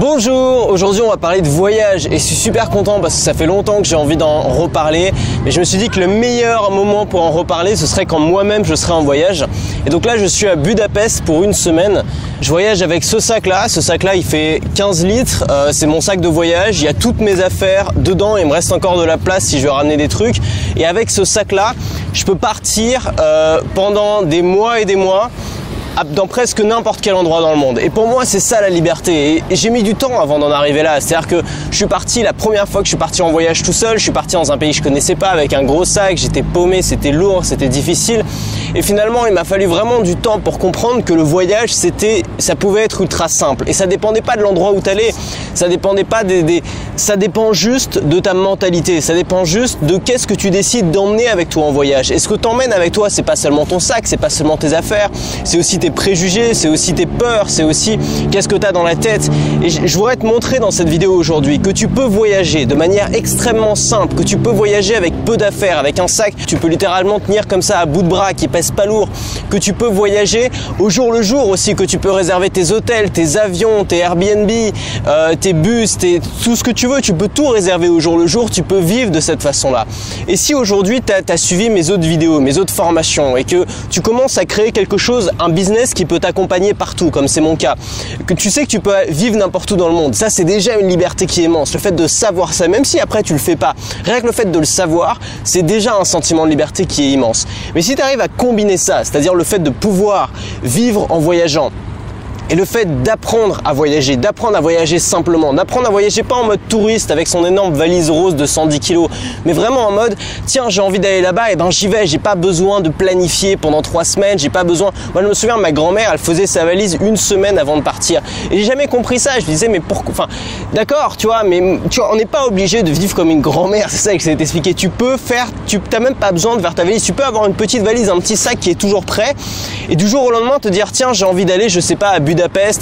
Bonjour, aujourd'hui on va parler de voyage et je suis super content parce que ça fait longtemps que j'ai envie d'en reparler mais je me suis dit que le meilleur moment pour en reparler ce serait quand moi-même je serais en voyage. Et donc là je suis à Budapest pour une semaine. Je voyage avec ce sac là, ce sac là il fait 15 litres, euh, c'est mon sac de voyage, il y a toutes mes affaires dedans, il me reste encore de la place si je veux ramener des trucs. Et avec ce sac là je peux partir euh, pendant des mois et des mois dans presque n'importe quel endroit dans le monde. Et pour moi, c'est ça la liberté. Et j'ai mis du temps avant d'en arriver là. C'est-à-dire que je suis parti la première fois que je suis parti en voyage tout seul, je suis parti dans un pays que je connaissais pas avec un gros sac, j'étais paumé, c'était lourd, c'était difficile. Et finalement, il m'a fallu vraiment du temps pour comprendre que le voyage, c'était, ça pouvait être ultra simple. Et ça dépendait pas de l'endroit où tu allais. Ça dépendait pas des, ça dépend juste de ta mentalité. Ça dépend juste de qu'est-ce que tu décides d'emmener avec toi en voyage. Et ce que t'emmènes avec toi, c'est pas seulement ton sac, c'est pas seulement tes affaires, c'est aussi tes préjugés, c'est aussi tes peurs, c'est aussi qu'est-ce que tu as dans la tête. Et je voudrais te montrer dans cette vidéo aujourd'hui que tu peux voyager de manière extrêmement simple, que tu peux voyager avec peu d'affaires, avec un sac, tu peux littéralement tenir comme ça à bout de bras qui pas lourd, que tu peux voyager au jour le jour aussi, que tu peux réserver tes hôtels, tes avions, tes Airbnb, euh, tes bus, tes, tout ce que tu veux, tu peux tout réserver au jour le jour, tu peux vivre de cette façon-là. Et si aujourd'hui tu as, as suivi mes autres vidéos, mes autres formations et que tu commences à créer quelque chose, un business qui peut t'accompagner partout, comme c'est mon cas, que tu sais que tu peux vivre n'importe où dans le monde, ça c'est déjà une liberté qui est immense. Le fait de savoir ça, même si après tu le fais pas, rien que le fait de le savoir, c'est déjà un sentiment de liberté qui est immense. Mais si tu arrives à combiner ça, c'est-à-dire le fait de pouvoir vivre en voyageant, et le fait d'apprendre à voyager, d'apprendre à voyager simplement, d'apprendre à voyager pas en mode touriste avec son énorme valise rose de 110 kg, mais vraiment en mode tiens j'ai envie d'aller là-bas et ben j'y vais, j'ai pas besoin de planifier pendant trois semaines, j'ai pas besoin. Moi je me souviens ma grand-mère elle faisait sa valise une semaine avant de partir et j'ai jamais compris ça. Je disais mais pourquoi Enfin d'accord tu vois mais tu vois on n'est pas obligé de vivre comme une grand-mère, c'est ça que c'est expliqué. Tu peux faire, tu t'as même pas besoin de faire ta valise, tu peux avoir une petite valise, un petit sac qui est toujours prêt et du jour au lendemain te dire tiens j'ai envie d'aller je sais pas à Budapest,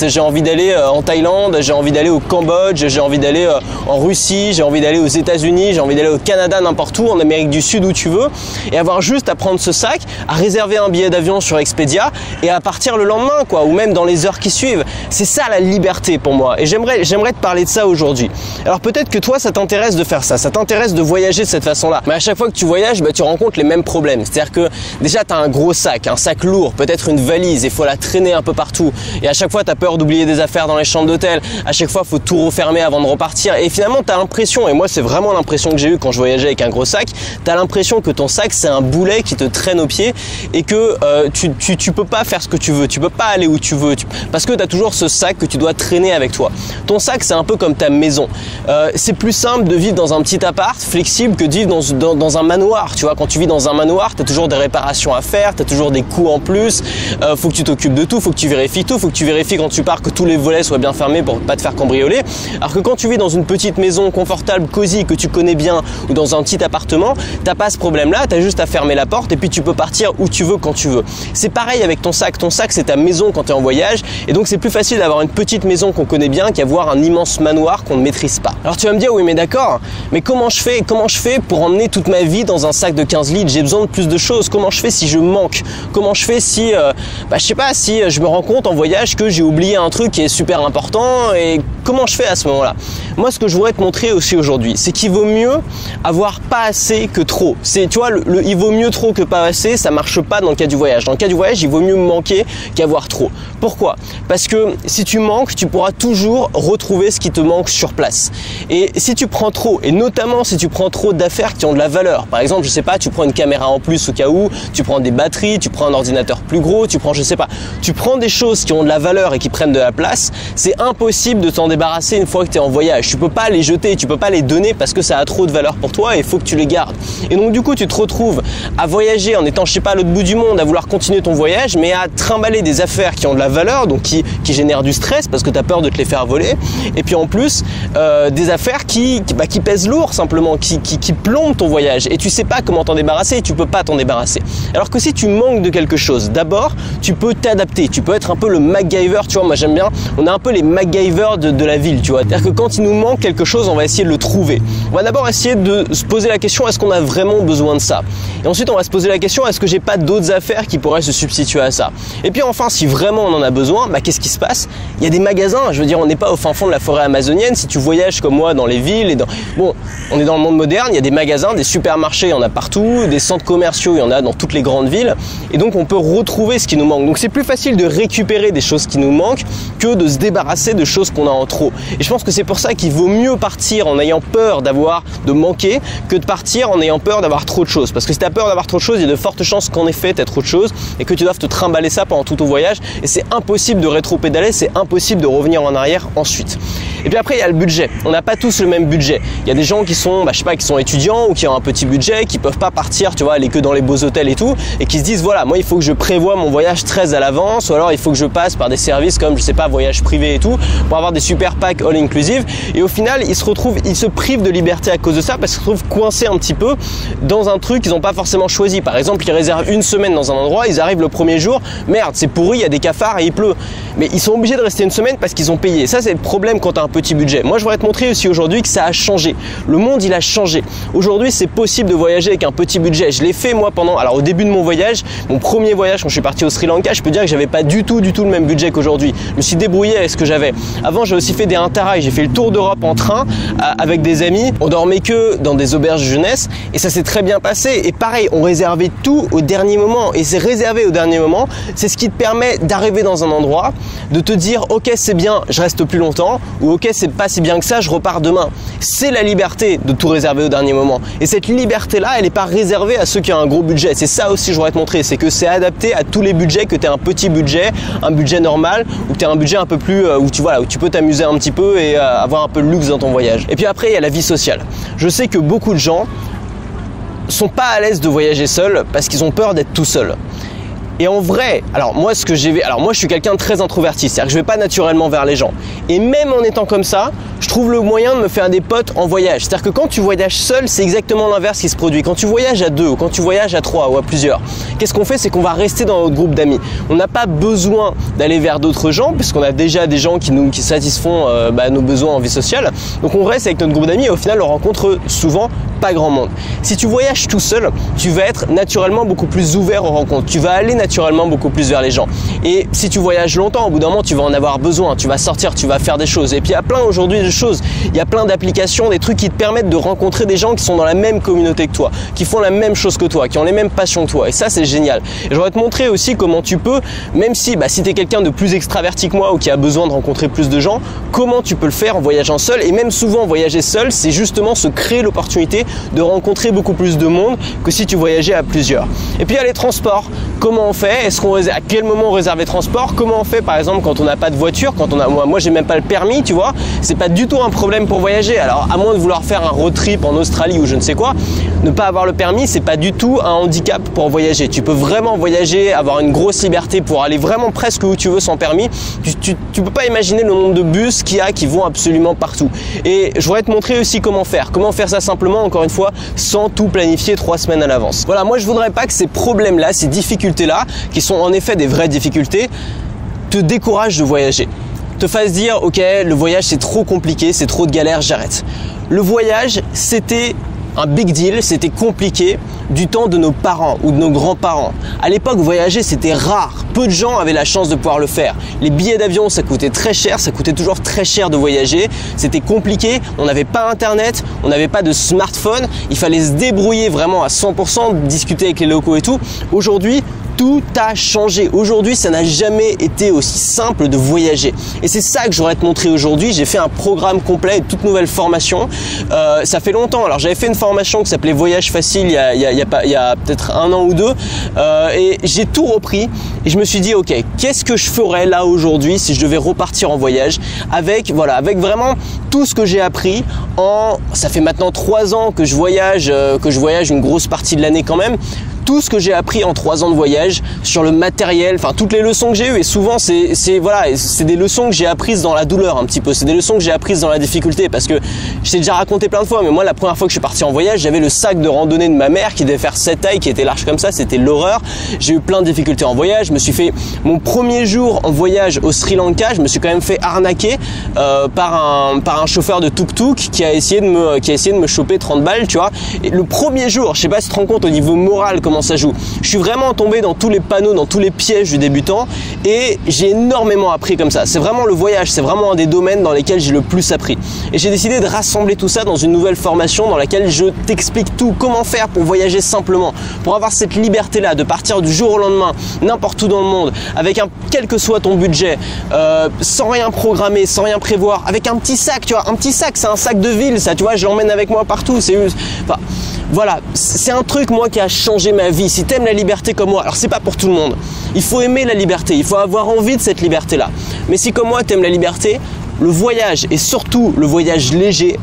j'ai envie d'aller euh, en Thaïlande, j'ai envie d'aller au Cambodge, j'ai envie d'aller euh, en Russie, j'ai envie d'aller aux États-Unis, j'ai envie d'aller au Canada, n'importe où, en Amérique du Sud, où tu veux, et avoir juste à prendre ce sac, à réserver un billet d'avion sur Expedia et à partir le lendemain, quoi, ou même dans les heures qui suivent. C'est ça la liberté pour moi. Et j'aimerais, te parler de ça aujourd'hui. Alors peut-être que toi, ça t'intéresse de faire ça, ça t'intéresse de voyager de cette façon-là. Mais à chaque fois que tu voyages, bah, tu rencontres les mêmes problèmes. C'est-à-dire que déjà, tu as un gros sac, un sac lourd, peut-être une valise, il faut la traîner un peu partout. Et à chaque fois, tu as peur d'oublier des affaires dans les chambres d'hôtel. À chaque fois, faut tout refermer avant de repartir. Et finalement, tu as l'impression, et moi, c'est vraiment l'impression que j'ai eu quand je voyageais avec un gros sac, tu as l'impression que ton sac, c'est un boulet qui te traîne au pied et que euh, tu, peux pas faire ce que tu veux. Tu peux pas aller où tu veux. parce que tu as toujours ce sac que tu dois traîner avec toi. Ton sac, c'est un peu comme ta maison. Euh, c'est plus simple de vivre dans un petit appart flexible que de vivre dans un manoir. Tu vois, quand tu vis dans un manoir, tu as toujours des réparations à faire, tu as toujours des coûts en plus. Euh, faut que tu t'occupes de tout, faut que tu vérifies tout, faut que tu vérifies quand tu pars que tous les volets soient bien fermés pour pas te faire cambrioler. Alors que quand tu vis dans une petite maison confortable, cosy, que tu connais bien, ou dans un petit appartement, t'as pas ce problème-là, t'as juste à fermer la porte et puis tu peux partir où tu veux quand tu veux. C'est pareil avec ton sac. Ton sac, c'est ta maison quand tu es en voyage, et donc c'est plus facile d'avoir une petite maison qu'on connaît bien qu'avoir un immense manoir qu'on ne maîtrise pas. Alors tu vas me dire, oui, mais d'accord, mais comment je fais Comment je fais pour emmener toute ma vie dans un sac de 15 litres? J'ai besoin de plus de choses. Comment je fais si je manque? Comment je fais si, euh, bah, je sais pas, si je me rends compte en voyage que j'ai oublié un truc qui est super important et comment je fais à ce moment-là Moi, ce que je voudrais te montrer aussi aujourd'hui, c'est qu'il vaut mieux avoir pas assez que trop. C'est, tu vois, il vaut mieux trop que pas assez, ça marche pas dans le cas du voyage. Dans le cas du voyage, il vaut mieux manquer qu'avoir trop. Pourquoi? Parce que si tu manques, tu pourras toujours retrouver ce qui te manque sur place. Et si tu prends trop, et notamment si tu prends trop d'affaires qui ont de la valeur, par exemple, je sais pas, tu prends une caméra en plus au cas où, tu prends des batteries, tu prends un ordinateur plus gros, tu prends, je sais pas, tu prends des choses qui ont de la valeur et qui prennent de la place, c'est impossible de t'en débarrasser une fois que tu es en voyage. Tu peux pas les jeter, tu peux pas les donner parce que ça a trop de valeur pour toi et il faut que tu les gardes. Et donc du coup, tu te retrouves à voyager en étant, je sais pas, à l'autre bout du monde, à vouloir continuer ton voyage, mais à trimballer des affaires qui ont de la valeur, donc qui, qui génèrent du stress parce que tu as peur de te les faire voler. Et puis en plus, euh, des affaires qui, bah, qui, pèsent lourd simplement, qui, qui, qui plombent ton voyage. Et tu sais pas comment t'en débarrasser et tu peux pas t'en débarrasser. Alors que si tu manques de quelque chose, d'abord, tu peux t'adapter. Tu peux être un peu le MacGyver, tu vois, moi j'aime bien. On a un peu les MacGyver de, de la ville, tu vois. C'est-à-dire que quand il nous manque quelque chose, on va essayer de le trouver. On va d'abord essayer de se poser la question est-ce qu'on a vraiment besoin de ça? Et ensuite, on va se poser la question est-ce que j'ai pas d'autres affaires qui pourraient se substituer à ça? Et puis enfin, si vraiment on en a besoin, bah, qu'est-ce qui se passe? Il y a des magasins. Je veux dire, on n'est pas au fin fond de la forêt amazonienne. Si tu voyages comme moi dans les villes et dans bon, on est dans le monde moderne. Il y a des magasins, des supermarchés, il y en a partout, des centres commerciaux, il y en a dans toutes les grandes villes. Et donc, on peut retrouver ce qui nous manque. Donc, c'est plus facile de récupérer des choses qui nous manquent que de se débarrasser de choses qu'on a en trop. Et je pense que c'est pour ça qu'il vaut mieux partir en ayant peur d'avoir de manquer que de partir en ayant peur d'avoir trop de choses. Parce que si tu as peur d'avoir trop de choses, il y a de fortes chances qu'en effet tu aies trop de choses et que tu doives te trimballer ça pendant tout ton voyage. Et c'est impossible de rétro-pédaler, c'est impossible de revenir en arrière ensuite. Et puis après, il y a le budget. On n'a pas tous le même budget. Il y a des gens qui sont, bah, je sais pas, qui sont étudiants ou qui ont un petit budget, qui peuvent pas partir, tu vois, aller que dans les beaux hôtels et tout, et qui se disent voilà, moi il faut que je prévoie mon voyage très à l'avance, ou alors il faut que je passe par des services comme je sais pas, voyage privé et tout, pour avoir des super packs all inclusive. Et au final, ils se retrouvent, ils se privent de liberté à cause de ça parce qu'ils se retrouvent coincés un petit peu dans un truc qu'ils n'ont pas forcément choisi. Par exemple, ils réservent une semaine dans un endroit, ils arrivent le premier jour, merde, c'est pourri, il y a des cafards et il pleut. Mais ils sont obligés de rester une semaine parce qu'ils ont payé. Ça, c'est le problème quand tu as un petit budget. Moi, je voudrais te montrer aussi aujourd'hui que ça a changé. Le monde, il a changé. Aujourd'hui, c'est possible de voyager avec un petit budget. Je l'ai fait moi pendant, alors au début de mon voyage, mon premier voyage quand je suis parti au Sri Lanka, je peux dire que j'avais pas du tout, du tout le même budget qu'aujourd'hui. Je me suis débrouillé avec ce que j'avais. Avant, j'ai aussi fait des interrails. J'ai fait le tour d'Europe en train avec des amis. On dormait que dans des auberges jeunesse et ça s'est très bien passé. Et pareil, on réservait tout au dernier moment. Et c'est réservé au dernier moment. C'est ce qui te permet d'arriver dans un endroit, de te dire, ok, c'est bien, je reste plus longtemps, ou ok, c'est pas si bien que ça, je repars demain. C'est la liberté de tout réserver au dernier moment. Et cette liberté-là, elle n'est pas réservée à ceux qui ont un gros budget. C'est ça aussi que je voudrais te montrer, c'est que c'est adapté à tous les budgets, que tu as un petit budget, un budget normal, ou que tu as un budget un peu plus, euh, où tu, vois, où tu peux t'amuser un petit peu et euh, avoir un peu de luxe dans ton voyage. Et puis après, il y a la vie sociale. Je sais que beaucoup de gens sont pas à l'aise de voyager seuls parce qu'ils ont peur d'être tout seuls. Et en vrai, alors moi ce que j'ai alors moi je suis quelqu'un de très introverti, c'est-à-dire que je vais pas naturellement vers les gens. Et même en étant comme ça, je trouve le moyen de me faire des potes en voyage. C'est-à-dire que quand tu voyages seul, c'est exactement l'inverse qui se produit. Quand tu voyages à deux, ou quand tu voyages à trois ou à plusieurs, qu'est-ce qu'on fait? C'est qu'on va rester dans notre groupe d'amis. On n'a pas besoin d'aller vers d'autres gens, puisqu'on a déjà des gens qui nous qui satisfont euh, bah, nos besoins en vie sociale. Donc on reste avec notre groupe d'amis et au final on rencontre souvent pas grand monde. Si tu voyages tout seul, tu vas être naturellement beaucoup plus ouvert aux rencontres. Tu vas aller naturellement beaucoup plus vers les gens. Et si tu voyages longtemps, au bout d'un moment, tu vas en avoir besoin. Tu vas sortir, tu vas faire des choses. Et puis il y a plein aujourd'hui de choses. Il y a plein d'applications, des trucs qui te permettent de rencontrer des gens qui sont dans la même communauté que toi, qui font la même chose que toi, qui ont les mêmes passions que toi. Et ça, c'est génial. Et je vais te montrer aussi comment tu peux, même si, bah, si tu es quelqu'un de plus extraverti que moi ou qui a besoin de rencontrer plus de gens, comment tu peux le faire en voyageant seul? Et même souvent, voyager seul, c'est justement se créer l'opportunité de rencontrer beaucoup plus de monde que si tu voyageais à plusieurs. Et puis il y les transports. Comment on fait? Est-ce qu'on à quel moment on réserve les transports? Comment on fait par exemple quand on n'a pas de voiture Quand on a moi, moi j'ai même pas le permis, tu vois? C'est pas du tout un problème pour voyager. Alors à moins de vouloir faire un road trip en Australie ou je ne sais quoi, ne pas avoir le permis, c'est pas du tout un handicap pour voyager. Tu peux vraiment voyager, avoir une grosse liberté pour aller vraiment presque où tu veux sans permis. Tu, tu, peux pas imaginer le nombre de bus qu'il y a qui vont absolument partout. Et je voudrais te montrer aussi comment faire. Comment faire ça simplement, encore une fois, sans tout planifier trois semaines à l'avance. Voilà, moi je voudrais pas que ces problèmes-là, ces difficultés-là, qui sont en effet des vraies difficultés, te découragent de voyager te fassent dire ok le voyage c'est trop compliqué, c'est trop de galère, j'arrête. Le voyage c'était un big deal, c'était compliqué du temps de nos parents ou de nos grands-parents. À l'époque, voyager, c'était rare. Peu de gens avaient la chance de pouvoir le faire. Les billets d'avion, ça coûtait très cher, ça coûtait toujours très cher de voyager. C'était compliqué, on n'avait pas internet, on n'avait pas de smartphone, il fallait se débrouiller vraiment à 100%, discuter avec les locaux et tout. Aujourd'hui, tout a changé. Aujourd'hui, ça n'a jamais été aussi simple de voyager. Et c'est ça que j'aurais te montrer aujourd'hui. J'ai fait un programme complet, toute nouvelle formation. Euh, ça fait longtemps. Alors j'avais fait une formation qui s'appelait Voyage facile il y a, a, a peut-être un an ou deux. Euh, et j'ai tout repris. Et je me suis dit, ok, qu'est-ce que je ferais là aujourd'hui si je devais repartir en voyage avec, voilà, avec vraiment tout ce que j'ai appris en, ça fait maintenant trois ans que je voyage, euh, que je voyage une grosse partie de l'année quand même tout ce que j'ai appris en trois ans de voyage sur le matériel, enfin toutes les leçons que j'ai eues. Et souvent, c'est, voilà, c'est des leçons que j'ai apprises dans la douleur un petit peu. C'est des leçons que j'ai apprises dans la difficulté parce que je t'ai déjà raconté plein de fois. Mais moi, la première fois que je suis parti en voyage, j'avais le sac de randonnée de ma mère qui devait faire cette taille, qui était large comme ça. C'était l'horreur. J'ai eu plein de difficultés en voyage. Je me suis fait mon premier jour en voyage au Sri Lanka. Je me suis quand même fait arnaquer euh, par un par un chauffeur de tuk-tuk qui a essayé de me qui a essayé de me choper 30 balles, tu vois. Et le premier jour, je sais pas si tu te rends compte au niveau moral comment ça joue. Je suis vraiment tombé dans tous les panneaux, dans tous les pièges du débutant et j'ai énormément appris comme ça. C'est vraiment le voyage, c'est vraiment un des domaines dans lesquels j'ai le plus appris. Et j'ai décidé de rassembler tout ça dans une nouvelle formation dans laquelle je t'explique tout, comment faire pour voyager simplement, pour avoir cette liberté-là de partir du jour au lendemain, n'importe où dans le monde, avec un quel que soit ton budget, euh, sans rien programmer, sans rien prévoir, avec un petit sac, tu vois, un petit sac, c'est un sac de ville, ça, tu vois, je l'emmène avec moi partout. C'est, voilà, c'est un truc moi qui a changé ma vie. Si t'aimes la liberté comme moi, alors c'est pas pour tout le monde. Il faut aimer la liberté, il faut avoir envie de cette liberté-là. Mais si comme moi t'aimes la liberté, le voyage et surtout le voyage léger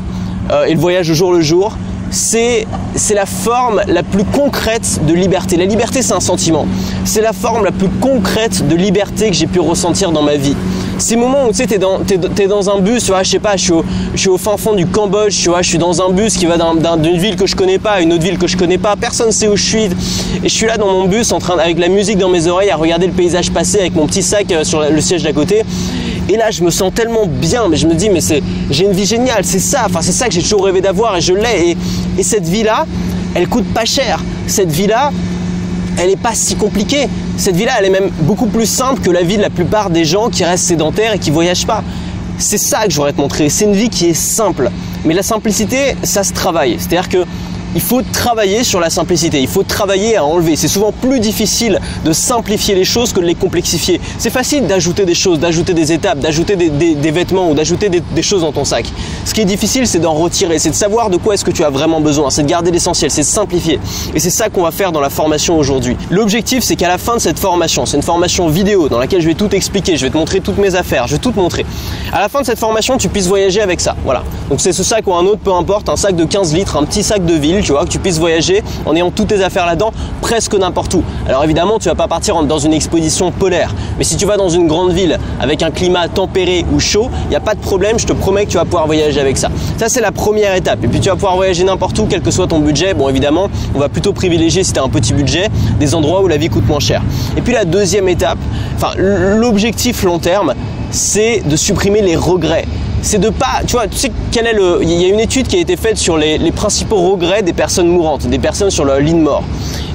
euh, et le voyage au jour le jour, c'est la forme la plus concrète de liberté. La liberté, c'est un sentiment. C'est la forme la plus concrète de liberté que j'ai pu ressentir dans ma vie. Ces moments où tu sais, t'es dans, es, dans un bus, tu vois, je sais pas, je suis, au, je suis au fin fond du Cambodge, tu vois, je suis dans un bus qui va d'une ville que je connais pas à une autre ville que je connais pas, personne sait où je suis, et je suis là dans mon bus en train, avec la musique dans mes oreilles, à regarder le paysage passer avec mon petit sac euh, sur le siège d'à côté. Et là, je me sens tellement bien, mais je me dis, mais c'est, j'ai une vie géniale, c'est ça, enfin, c'est ça que j'ai toujours rêvé d'avoir et je l'ai. Et, et cette vie-là, elle coûte pas cher. Cette vie-là, elle n'est pas si compliquée. Cette vie-là, elle est même beaucoup plus simple que la vie de la plupart des gens qui restent sédentaires et qui voyagent pas. C'est ça que je voudrais te montrer. C'est une vie qui est simple. Mais la simplicité, ça se travaille. C'est-à-dire que il faut travailler sur la simplicité, il faut travailler à enlever. C'est souvent plus difficile de simplifier les choses que de les complexifier. C'est facile d'ajouter des choses, d'ajouter des étapes, d'ajouter des, vêtements ou d'ajouter des, choses dans ton sac. Ce qui est difficile, c'est d'en retirer, c'est de savoir de quoi est-ce que tu as vraiment besoin, c'est de garder l'essentiel, c'est de simplifier. Et c'est ça qu'on va faire dans la formation aujourd'hui. L'objectif, c'est qu'à la fin de cette formation, c'est une formation vidéo dans laquelle je vais tout expliquer, je vais te montrer toutes mes affaires, je vais tout te montrer. À la fin de cette formation, tu puisses voyager avec ça. Voilà. Donc c'est ce sac ou un autre, peu importe, un sac de 15 litres, un petit sac de ville, tu vois, que tu puisses voyager en ayant toutes tes affaires là-dedans, presque n'importe où. Alors évidemment, tu vas pas partir dans une exposition polaire, mais si tu vas dans une grande ville avec un climat tempéré ou chaud, il n'y a pas de problème, je te promets que tu vas pouvoir voyager avec ça. Ça, c'est la première étape. Et puis tu vas pouvoir voyager n'importe où, quel que soit ton budget. Bon, évidemment, on va plutôt privilégier si tu as un petit budget, des endroits où la vie coûte moins cher. Et puis la deuxième étape, enfin l'objectif long terme, c'est de supprimer les regrets c'est de pas, tu vois, tu sais quel est le, il y a une étude qui a été faite sur les, principaux regrets des personnes mourantes, des personnes sur leur lit de mort.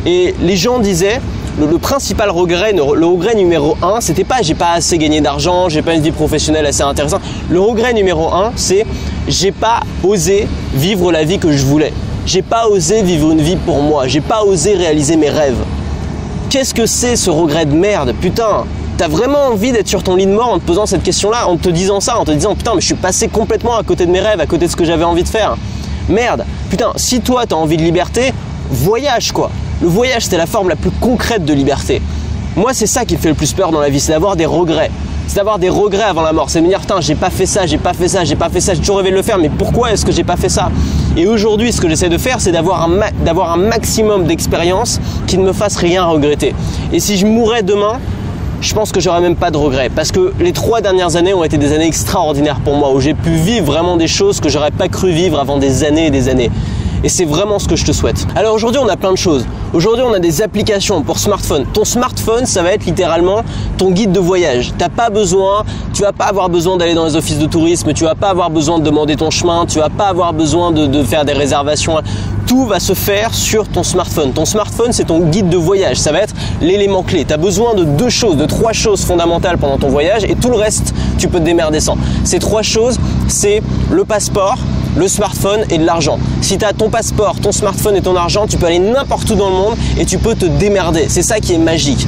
Et les gens disaient, le, principal regret, le, regret numéro un, c'était pas j'ai pas assez gagné d'argent, j'ai pas une vie professionnelle assez intéressante. Le regret numéro un, c'est j'ai pas osé vivre la vie que je voulais. J'ai pas osé vivre une vie pour moi. J'ai pas osé réaliser mes rêves. Qu'est-ce que c'est ce regret de merde? Putain, T'as vraiment envie d'être sur ton lit de mort en te posant cette question-là, en te disant ça, en te disant putain, mais je suis passé complètement à côté de mes rêves, à côté de ce que j'avais envie de faire. Merde, putain, si toi t'as envie de liberté, voyage quoi. Le voyage, c'est la forme la plus concrète de liberté. Moi, c'est ça qui me fait le plus peur dans la vie, c'est d'avoir des regrets. C'est d'avoir des regrets avant la mort. C'est de me dire, putain, j'ai pas fait ça, j'ai pas fait ça, j'ai pas fait ça, j'ai toujours rêvé de le faire, mais pourquoi est-ce que j'ai pas fait ça? Et aujourd'hui, ce que j'essaie de faire, c'est d'avoir un, un maximum d'expérience qui ne me fasse rien regretter. Et si je mourais demain, je pense que j'aurai même pas de regrets parce que les trois dernières années ont été des années extraordinaires pour moi où j'ai pu vivre vraiment des choses que j'aurais pas cru vivre avant des années et des années. Et c'est vraiment ce que je te souhaite. Alors aujourd'hui, on a plein de choses. Aujourd'hui, on a des applications pour smartphone. Ton smartphone, ça va être littéralement ton guide de voyage. T'as pas besoin, tu vas pas avoir besoin d'aller dans les offices de tourisme, tu vas pas avoir besoin de demander ton chemin, tu vas pas avoir besoin de, faire des réservations. Tout va se faire sur ton smartphone. Ton smartphone, c'est ton guide de voyage. Ça va être l'élément clé. Tu as besoin de deux choses, de trois choses fondamentales pendant ton voyage et tout le reste, tu peux te démerder sans. Ces trois choses, c'est le passeport, le smartphone et de l'argent. Si tu as ton passeport, ton smartphone et ton argent, tu peux aller n'importe où dans le monde et tu peux te démerder. C'est ça qui est magique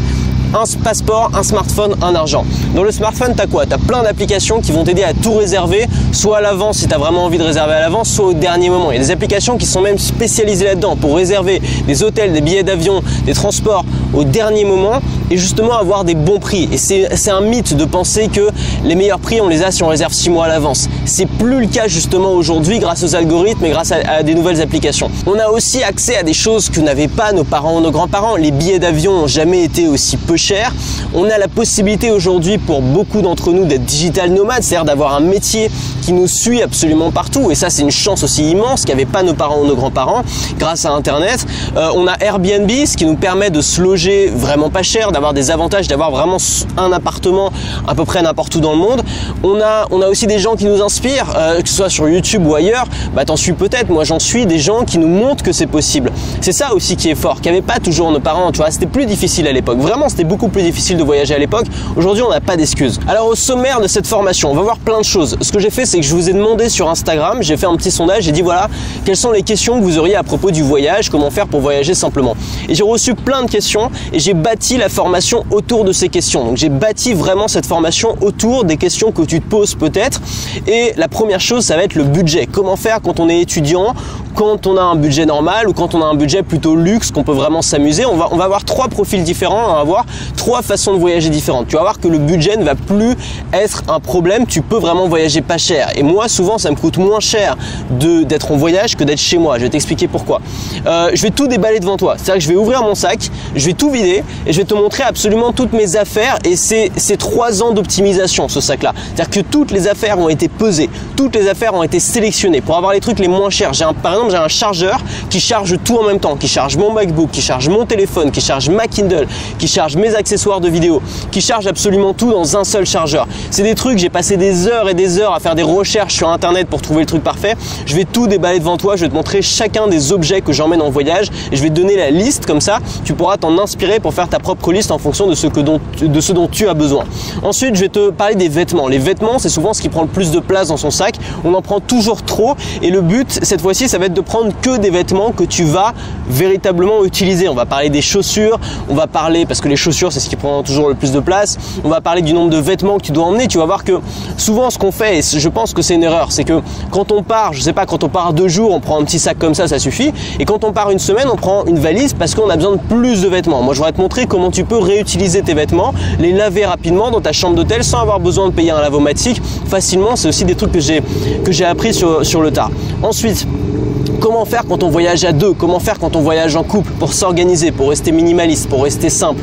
un passeport, un smartphone, un argent. Dans le smartphone, tu as quoi? Tu as plein d'applications qui vont t'aider à tout réserver, soit à l'avance si tu as vraiment envie de réserver à l'avance, soit au dernier moment. Il y a des applications qui sont même spécialisées là-dedans pour réserver des hôtels, des billets d'avion, des transports au dernier moment et justement avoir des bons prix. Et c'est un mythe de penser que les meilleurs prix, on les a si on réserve 6 mois à l'avance. C'est plus le cas justement aujourd'hui grâce aux algorithmes et grâce à, des nouvelles applications. On a aussi accès à des choses que n'avaient pas nos parents ou nos grands-parents. Les billets d'avion n'ont jamais été aussi peu chers. On a la possibilité aujourd'hui pour beaucoup d'entre nous d'être digital nomade, c'est-à-dire d'avoir un métier qui nous suit absolument partout. Et ça, c'est une chance aussi immense qu'avaient pas nos parents ou nos grands-parents grâce à Internet. Euh, on a Airbnb, ce qui nous permet de se loger vraiment pas cher, des avantages, d'avoir vraiment un appartement à peu près n'importe où dans le monde. On a, on a aussi des gens qui nous inspirent, euh, que ce soit sur YouTube ou ailleurs. Bah, t'en suis peut-être, moi j'en suis, des gens qui nous montrent que c'est possible. C'est ça aussi qui est fort, qu'avaient pas toujours nos parents, tu vois. C'était plus difficile à l'époque. Vraiment, c'était beaucoup plus difficile de voyager à l'époque. Aujourd'hui, on n'a pas d'excuses. Alors, au sommaire de cette formation, on va voir plein de choses. Ce que j'ai fait, c'est que je vous ai demandé sur Instagram, j'ai fait un petit sondage, j'ai dit voilà, quelles sont les questions que vous auriez à propos du voyage, comment faire pour voyager simplement. Et j'ai reçu plein de questions et j'ai bâti la formation autour de ces questions. Donc j'ai bâti vraiment cette formation autour des questions que tu te poses peut-être. Et la première chose, ça va être le budget. Comment faire quand on est étudiant, quand on a un budget normal ou quand on a un budget plutôt luxe, qu'on peut vraiment s'amuser? On va, on va avoir trois profils différents, on va avoir trois façons de voyager différentes. Tu vas voir que le budget ne va plus être un problème, tu peux vraiment voyager pas cher. Et moi, souvent, ça me coûte moins cher d'être en voyage que d'être chez moi. Je vais t'expliquer pourquoi. Euh, je vais tout déballer devant toi. C'est-à-dire que je vais ouvrir mon sac, je vais tout vider et je vais te montrer absolument toutes mes affaires. Et c'est trois ans d'optimisation, ce sac-là. C'est-à-dire que toutes les affaires ont été pesées, toutes les affaires ont été sélectionnées pour avoir les trucs les moins chers. J'ai un, par exemple, j'ai un chargeur qui charge tout en même temps, qui charge mon MacBook, qui charge mon téléphone, qui charge ma Kindle, qui charge mes accessoires de vidéo, qui charge absolument tout dans un seul chargeur. C'est des trucs, j'ai passé des heures et des heures à faire des recherches sur internet pour trouver le truc parfait. Je vais tout déballer devant toi, je vais te montrer chacun des objets que j'emmène en voyage et je vais te donner la liste comme ça, tu pourras t'en inspirer pour faire ta propre liste en fonction de ce, que dont, de ce dont tu as besoin. Ensuite, je vais te parler des vêtements. Les vêtements, c'est souvent ce qui prend le plus de place dans son sac. On en prend toujours trop et le but cette fois-ci, ça va être de prendre que des vêtements que tu vas véritablement utiliser. On va parler des chaussures, on va parler parce que les chaussures, c'est ce qui prend toujours le plus de place. On va parler du nombre de vêtements que tu dois emmener. Tu vas voir que souvent ce qu'on fait, et je pense que c'est une erreur, c'est que quand on part, je sais pas, quand on part deux jours, on prend un petit sac comme ça, ça suffit. Et quand on part une semaine, on prend une valise parce qu'on a besoin de plus de vêtements. Moi, je voudrais te montrer comment tu réutiliser tes vêtements, les laver rapidement dans ta chambre d'hôtel sans avoir besoin de payer un lavomatique facilement. C'est aussi des trucs que j'ai appris sur, sur le tard. Ensuite, Comment faire quand on voyage à deux? Comment faire quand on voyage en couple pour s'organiser, pour rester minimaliste, pour rester simple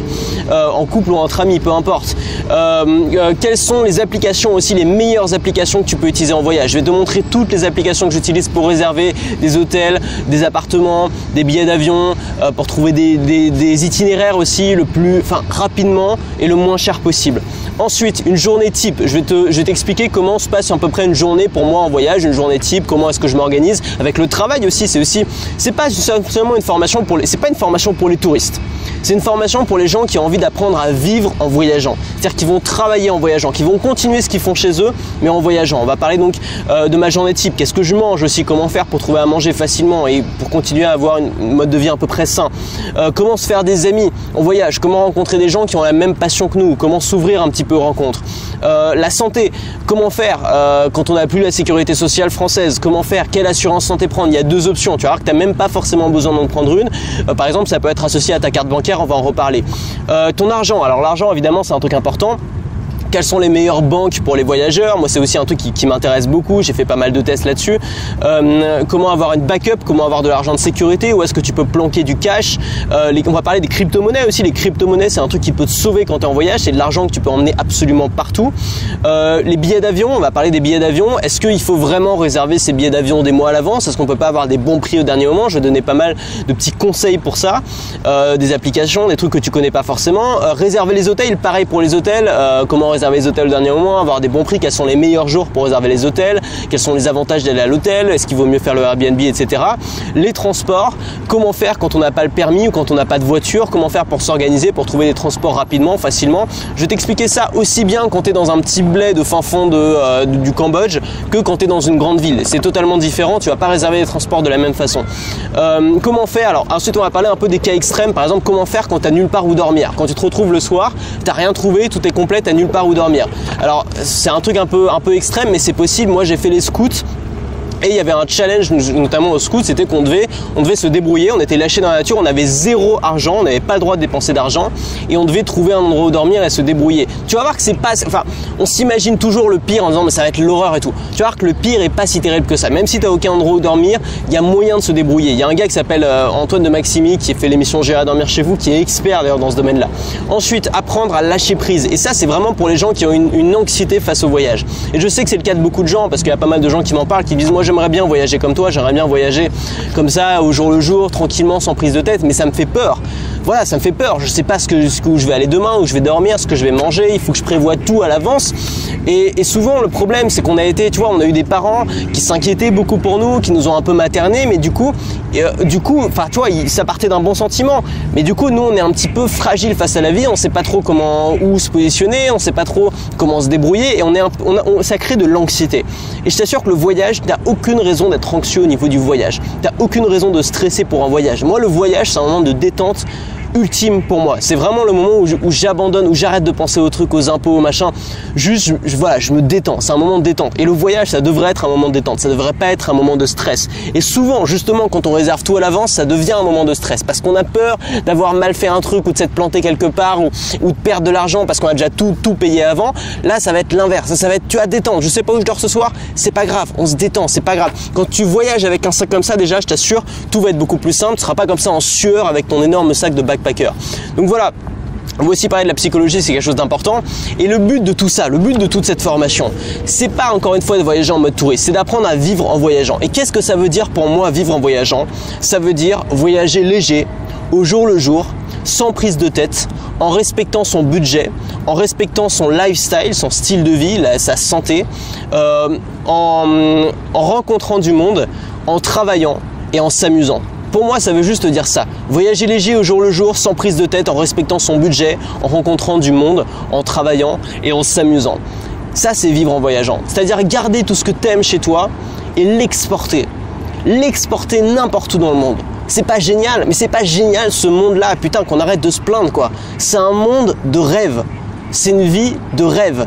euh, En couple ou entre amis, peu importe. Euh, euh, quelles sont les applications aussi, les meilleures applications que tu peux utiliser en voyage? Je vais te montrer toutes les applications que j'utilise pour réserver des hôtels, des appartements, des billets d'avion, pour trouver des, itinéraires aussi le plus, enfin rapidement et le moins cher possible. Ensuite, une journée type. Je vais te, je vais t'expliquer comment se passe à peu près une journée pour moi en voyage, une journée type, comment est-ce que je m'organise avec le travail aussi, c'est aussi, c'est pas seulement une formation pour les, c'est pas une formation pour les touristes. C'est une formation pour les gens qui ont envie d'apprendre à vivre en voyageant. C'est-à-dire qu'ils vont travailler en voyageant, qui vont continuer ce qu'ils font chez eux, mais en voyageant. On va parler donc euh, de ma journée type. Qu'est-ce que je mange aussi? Comment faire pour trouver à manger facilement et pour continuer à avoir une mode de vie à peu près sain? Euh, Comment se faire des amis en voyage? Comment rencontrer des gens qui ont la même passion que nous? Comment s'ouvrir un petit peu aux rencontres? Euh, La santé. Comment faire quand on n'a plus la sécurité sociale française? Comment faire? Quelle assurance santé prendre? Il y a deux options. Tu vas voir que tu n'as même pas forcément besoin d'en prendre une. par exemple, ça peut être associé à ta carte bancaire on va en reparler. Euh, ton argent, alors l'argent évidemment c'est un truc important quelles sont les meilleures banques pour les voyageurs Moi, c'est aussi un truc qui, m'intéresse beaucoup. J'ai fait pas mal de tests là-dessus. Euh, comment avoir une backup? Comment avoir de l'argent de sécurité? Où est-ce que tu peux planquer du cash? Euh, On va parler des crypto-monnaies aussi. Les crypto-monnaies, c'est un truc qui peut te sauver quand tu es en voyage. C'est de l'argent que tu peux emmener absolument partout. Euh, les billets d'avion, on va parler des billets d'avion. Est-ce qu'il faut vraiment réserver ces billets d'avion des mois à l'avance? Est-ce qu'on peut pas avoir des bons prix au dernier moment? Je vais donner pas mal de petits conseils pour ça. des applications, des trucs que tu connais pas forcément. réserver les hôtels, pareil pour les hôtels. comment réserver les hôtels au dernier moment, avoir des bons prix, quels sont les meilleurs jours pour réserver les hôtels, quels sont les avantages d'aller à l'hôtel, est-ce qu'il vaut mieux faire le Airbnb, etc. Les transports, comment faire quand on n'a pas le permis ou quand on n'a pas de voiture, comment faire pour s'organiser, pour trouver des transports rapidement, facilement. Je vais t'expliquer ça aussi bien quand tu es dans un petit bled de fin fond euh, du Cambodge que quand tu es dans une grande ville. C'est totalement différent, tu vas pas réserver les transports de la même façon. Euh, comment faire? Alors ensuite on va parler un peu des cas extrêmes, par exemple comment faire quand tu nulle part où dormir? Quand tu te retrouves le soir, tu rien trouvé, tout est complet, tu nulle part où dormir. Alors c'est un truc un peu, un peu extrême, mais c'est possible. Moi j'ai fait les scouts Et il y avait un challenge, notamment au scout, c'était qu'on devait, on devait se débrouiller, on était lâché dans la nature, on avait zéro argent, on n'avait pas le droit de dépenser d'argent, et on devait trouver un endroit où dormir et se débrouiller. Tu vas voir que c'est pas, enfin, on s'imagine toujours le pire en disant mais ça va être l'horreur et tout. Tu vas voir que le pire est pas si terrible que ça. Même si tu n'as aucun endroit où dormir, il y a moyen de se débrouiller. Il y a un gars qui s'appelle euh, Antoine de Maximi qui fait l'émission J'irai dormir chez vous, qui est expert d'ailleurs dans ce domaine-là. Ensuite, apprendre à lâcher prise. Et ça, c'est vraiment pour les gens qui ont une, une anxiété face au voyage. Et je sais que c'est le cas de beaucoup de gens parce qu'il y a pas mal de gens qui m'en parlent, qui disent moi j'aimerais bien voyager comme toi, j'aimerais bien voyager comme ça au jour le jour, tranquillement, sans prise de tête, mais ça me fait peur. Voilà, ça me fait peur. Je sais pas ce que, où je vais aller demain, où je vais dormir, ce que je vais manger. Il faut que je prévoie tout à l'avance. Et, souvent, le problème, c'est qu'on a été, tu vois, on a eu des parents qui s'inquiétaient beaucoup pour nous, qui nous ont un peu maternés, mais du coup, euh, du coup, enfin, tu vois, ça partait d'un bon sentiment. Mais du coup, nous, on est un petit peu fragile face à la vie. On sait pas trop comment, où se positionner, on sait pas trop comment se débrouiller, et on est, on ça crée de l'anxiété. Et je t'assure que le voyage, tu n'as aucune raison d'être anxieux au niveau du voyage. Tu n'as aucune raison de stresser pour un voyage. Moi, le voyage, c'est un moment de détente ultime pour moi. C'est vraiment le moment où j'abandonne, où j'arrête de penser aux trucs, aux impôts, aux machins. Juste, voilà, je me détends. C'est un moment de détente. Et le voyage, ça devrait être un moment de détente. Ça devrait pas être un moment de stress. Et souvent, justement, quand on réserve tout à l'avance, ça devient un moment de stress parce qu'on a peur d'avoir mal fait un truc ou de s'être planté quelque part ou, de perdre de l'argent parce qu'on a déjà tout, tout payé avant. Là, ça va être l'inverse. Ça va être, tu as détente. Je sais pas où je dors ce soir. C'est pas grave. On se détend. C'est pas grave. Quand tu voyages avec un sac comme ça, déjà, je t'assure, tout va être beaucoup plus simple. Tu seras pas comme ça en sueur avec ton énorme sac de Donc voilà, va aussi parler de la psychologie, c'est quelque chose d'important. Et le but de tout ça, le but de toute cette formation, c'est pas encore une fois de voyager en mode touriste, c'est d'apprendre à vivre en voyageant. Et qu'est-ce que ça veut dire pour moi vivre en voyageant? Ça veut dire voyager léger, au jour le jour, sans prise de tête, en respectant son budget, en respectant son lifestyle, son style de vie, sa santé, euh, en rencontrant du monde, en travaillant et en s'amusant. Pour moi, ça veut juste dire ça. Voyager léger au jour le jour, sans prise de tête, en respectant son budget, en rencontrant du monde, en travaillant et en s'amusant. Ça, c'est vivre en voyageant. C'est-à-dire garder tout ce que t'aimes chez toi et l'exporter. L'exporter n'importe où dans le monde. C'est pas génial, mais c'est pas génial ce monde-là. Putain, qu'on arrête de se plaindre, quoi. C'est un monde de rêve. C'est une vie de rêve.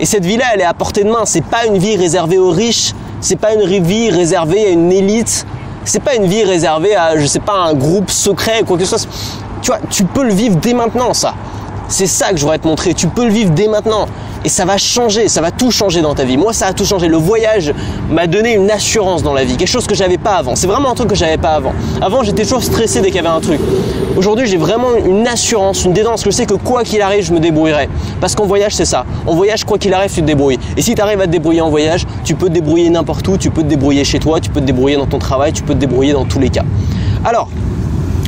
Et cette vie-là, elle est à portée de main. C'est pas une vie réservée aux riches. C'est pas une vie réservée à une élite c'est pas une vie réservée à, je sais pas, un groupe secret, quoi que ce soit. Tu vois, tu peux le vivre dès maintenant, ça. C'est ça que je voudrais te montrer. Tu peux le vivre dès maintenant. Et ça va changer, ça va tout changer dans ta vie. Moi, ça a tout changé. Le voyage m'a donné une assurance dans la vie, quelque chose que j'avais pas avant. C'est vraiment un truc que j'avais pas avant. Avant, j'étais toujours stressé dès qu'il y avait un truc. Aujourd'hui, j'ai vraiment une assurance, une détente, que je sais que quoi qu'il arrive, je me débrouillerai. Parce qu'en voyage, c'est ça. En voyage, quoi qu'il arrive, tu te débrouilles. Et si tu arrives à te débrouiller en voyage, tu peux te débrouiller n'importe où, tu peux te débrouiller chez toi, tu peux te débrouiller dans ton travail, tu peux te débrouiller dans tous les cas. Alors,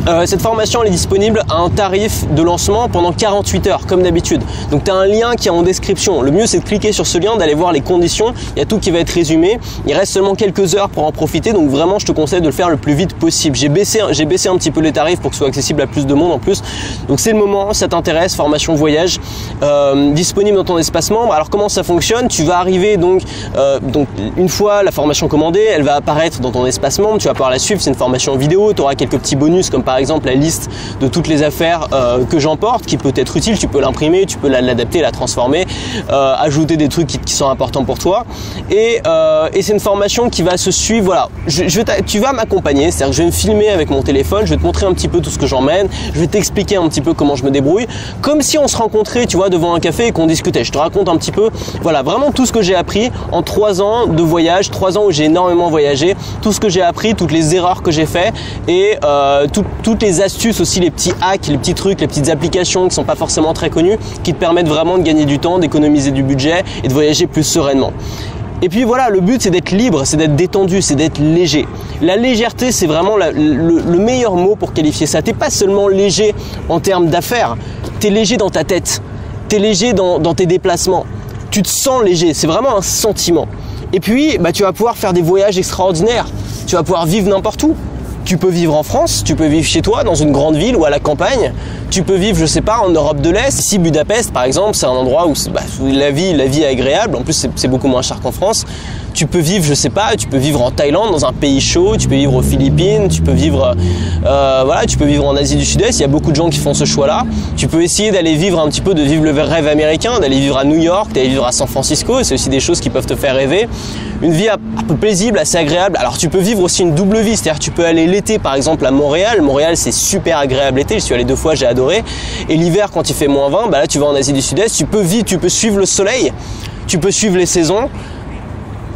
euh, cette formation elle est disponible à un tarif de lancement pendant 48 heures comme d'habitude. Donc tu as un lien qui est en description. Le mieux c'est de cliquer sur ce lien, d'aller voir les conditions. Il y a tout qui va être résumé. Il reste seulement quelques heures pour en profiter. Donc vraiment je te conseille de le faire le plus vite possible. J'ai baissé, j'ai baissé un petit peu les tarifs pour que ce soit accessible à plus de monde en plus. Donc c'est le moment, ça t'intéresse, formation voyage euh, disponible dans ton espace membre. Alors comment ça fonctionne? Tu vas arriver donc, euh, donc une fois la formation commandée, elle va apparaître dans ton espace membre. Tu vas pouvoir la suivre. C'est une formation vidéo. Tu auras quelques petits bonus comme par par exemple la liste de toutes les affaires euh, que j'emporte qui peut être utile. Tu peux l'imprimer, tu peux l'adapter, la transformer, euh, ajouter des trucs qui, sont importants pour toi. Euh, et, c'est une formation qui va se suivre. Voilà, je, tu vas m'accompagner, c'est-à-dire que je vais me filmer avec mon téléphone, je vais te montrer un petit peu tout ce que j'emmène, je vais t'expliquer un petit peu comment je me débrouille, comme si on se rencontrait, tu vois, devant un café et qu'on discutait. Je te raconte un petit peu, voilà, vraiment tout ce que j'ai appris en trois ans de voyage, trois ans où j'ai énormément voyagé, tout ce que j'ai appris, toutes les erreurs que j'ai fait et tout, toutes les astuces aussi, les petits hacks, les petits trucs, les petites applications qui sont pas forcément très connues, qui te permettent vraiment de gagner du temps, d'économiser du budget et de voyager plus sereinement. Et puis voilà, le but c'est d'être libre, c'est d'être détendu, c'est d'être léger. La légèreté, c'est vraiment le, meilleur mot pour qualifier ça. T'es pas seulement léger en termes d'affaires, tu es léger dans ta tête, tu es léger dans, tes déplacements. Tu te sens léger, c'est vraiment un sentiment. Et puis, bah, tu vas pouvoir faire des voyages extraordinaires. Tu vas pouvoir vivre n'importe où. Tu peux vivre en France, tu peux vivre chez toi, dans une grande ville ou à la campagne. Tu peux vivre, je sais pas, en Europe de l'Est. Si Budapest, par exemple, c'est un endroit où, bah, la vie, la vie est agréable. En plus, c'est beaucoup moins cher qu'en France. Tu peux vivre, je sais pas, tu peux vivre en Thaïlande, dans un pays chaud, tu peux vivre aux Philippines, tu peux vivre, euh, voilà, tu peux vivre en Asie du Sud-Est. Il y a beaucoup de gens qui font ce choix-là. Tu peux essayer d'aller vivre un petit peu, de vivre le rêve américain, d'aller vivre à New York, d'aller vivre à San Francisco. C'est aussi des choses qui peuvent te faire rêver. Une vie un peu paisible, assez agréable. Alors tu peux vivre aussi une double vie, c'est-à-dire tu peux aller l'été par exemple à Montréal. Montréal c'est super agréable l'été. Je suis allé deux fois, j'ai adoré. Et l'hiver quand il fait moins 20, bah là tu vas en Asie du Sud-Est. Tu peux vivre, tu peux suivre le soleil, tu peux suivre les saisons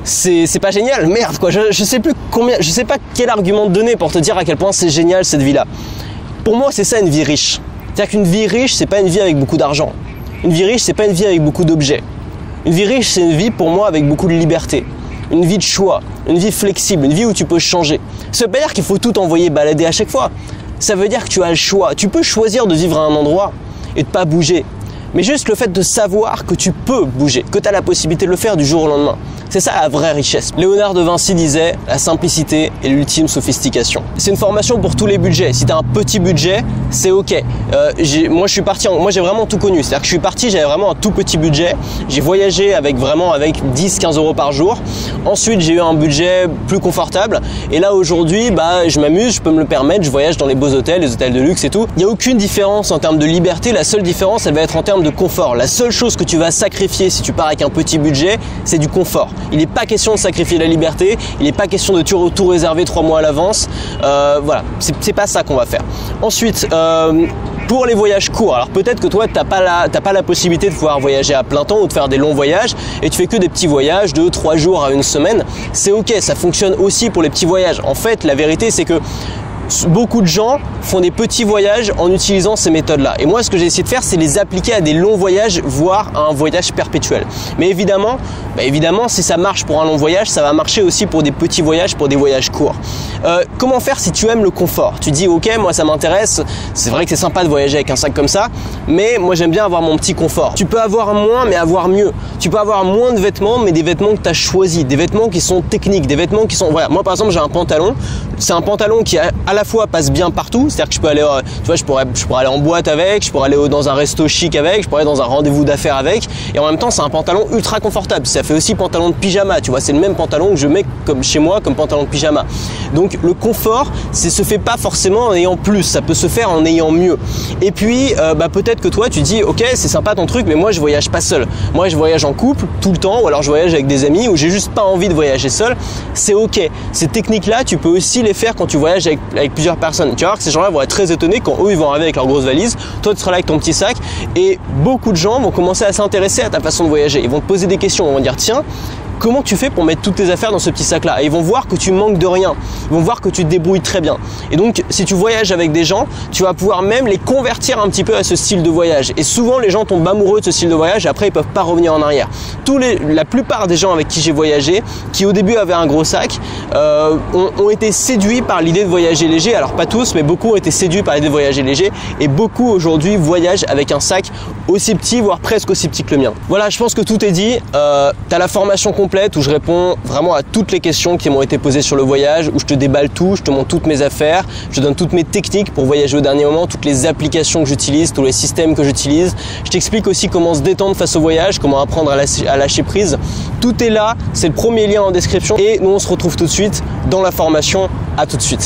c'est pas génial, merde quoi. Je, je, sais plus combien, je sais pas quel argument donner pour te dire à quel point c'est génial cette vie-là. Pour moi, c'est ça une vie riche. C'est-à-dire qu'une vie riche, c'est pas une vie avec beaucoup d'argent. Une vie riche, c'est pas une vie avec beaucoup d'objets. Une vie riche, c'est une vie pour moi avec beaucoup de liberté. Une vie de choix, une vie flexible, une vie où tu peux changer. Ça veut pas dire qu'il faut tout envoyer balader à chaque fois. Ça veut dire que tu as le choix. Tu peux choisir de vivre à un endroit et de pas bouger. Mais juste le fait de savoir que tu peux bouger, que tu as la possibilité de le faire du jour au lendemain. C'est ça la vraie richesse. Léonard de Vinci disait la simplicité est l'ultime sophistication. C'est une formation pour tous les budgets. Si tu as un petit budget, c'est ok. Euh, moi je suis parti, moi j'ai vraiment tout connu. C'est-à-dire que je suis parti, j'avais vraiment un tout petit budget. J'ai voyagé avec vraiment avec 10-15 euros par jour. Ensuite j'ai eu un budget plus confortable. Et là aujourd'hui, bah je m'amuse, je peux me le permettre. Je voyage dans les beaux hôtels, les hôtels de luxe et tout. Il n'y a aucune différence en termes de liberté. La seule différence, elle va être en termes de confort. La seule chose que tu vas sacrifier si tu pars avec un petit budget, c'est du confort. Il n'est pas question de sacrifier la liberté, il n'est pas question de tout, réserver trois mois à l'avance. Euh, voilà, c'est pas ça qu'on va faire. Ensuite, euh, pour les voyages courts, alors peut-être que toi, tu n'as pas, la, pas la possibilité de pouvoir voyager à plein temps ou de faire des longs voyages et tu fais que des petits voyages de trois jours à une semaine. C'est ok, ça fonctionne aussi pour les petits voyages. En fait, la vérité, c'est que beaucoup de gens font des petits voyages en utilisant ces méthodes-là. Et moi, ce que j'ai essayé de faire, c'est les appliquer à des longs voyages, voire à un voyage perpétuel. Mais évidemment, bah évidemment, si ça marche pour un long voyage, ça va marcher aussi pour des petits voyages, pour des voyages courts. Euh, comment faire si tu aimes le confort? Tu dis, ok, moi ça m'intéresse. C'est vrai que c'est sympa de voyager avec un sac comme ça, mais moi j'aime bien avoir mon petit confort. Tu peux avoir moins, mais avoir mieux. Tu peux avoir moins de vêtements, mais des vêtements que tu as choisis, des vêtements qui sont techniques, des vêtements qui sont. Voilà, moi par exemple, j'ai un pantalon. C'est un pantalon qui à la fois passe bien partout, c'est-à-dire que je peux aller, euh, tu vois, je pourrais, je pourrais aller en boîte avec, je pourrais aller dans un resto chic avec, je pourrais aller dans un rendez-vous d'affaires avec, et en même temps, c'est un pantalon ultra confortable. Ça fait aussi pantalon de pyjama, tu vois, c'est le même pantalon que je mets comme chez moi comme pantalon de pyjama. Donc le confort, c'est se fait pas forcément en ayant plus, ça peut se faire en ayant mieux. Et puis, euh, bah, peut-être que toi, tu dis, ok, c'est sympa ton truc, mais moi, je voyage pas seul. Moi, je voyage en couple tout le temps, ou alors je voyage avec des amis, ou j'ai juste pas envie de voyager seul. C'est ok. Ces techniques-là, tu peux aussi les faire quand tu voyages avec plusieurs personnes. Tu vas voir que ces gens-là vont être très étonnés quand eux ils vont arriver avec leur grosse valise, toi tu seras là avec ton petit sac et beaucoup de gens vont commencer à s'intéresser à ta façon de voyager. Ils vont te poser des questions, ils vont dire tiens, comment tu fais pour mettre toutes tes affaires dans ce petit sac là et ils vont voir que tu manques de rien. Ils vont voir que tu te débrouilles très bien. Et donc si tu voyages avec des gens tu vas pouvoir même les convertir un petit peu à ce style de voyage. Et souvent les gens tombent amoureux de ce style de voyage et après ils peuvent pas revenir en arrière. Tous les, la plupart des gens avec qui j'ai voyagé qui au début avaient un gros sac euh, ont, ont, été séduits par l'idée de voyager léger. Alors pas tous mais beaucoup ont été séduits par l'idée de voyager léger. Et beaucoup aujourd'hui voyagent avec un sac aussi petit voire presque aussi petit que le mien. Voilà je pense que tout est dit. Euh, tu as la formation complète où je réponds vraiment à toutes les questions qui m'ont été posées sur le voyage, où je te déballe tout, je te montre toutes mes affaires, je te donne toutes mes techniques pour voyager au dernier moment, toutes les applications que j'utilise, tous les systèmes que j'utilise. Je t'explique aussi comment se détendre face au voyage, comment apprendre à lâcher, prise. Tout est là, c'est le premier lien en description et nous on se retrouve tout de suite dans la formation. À tout de suite.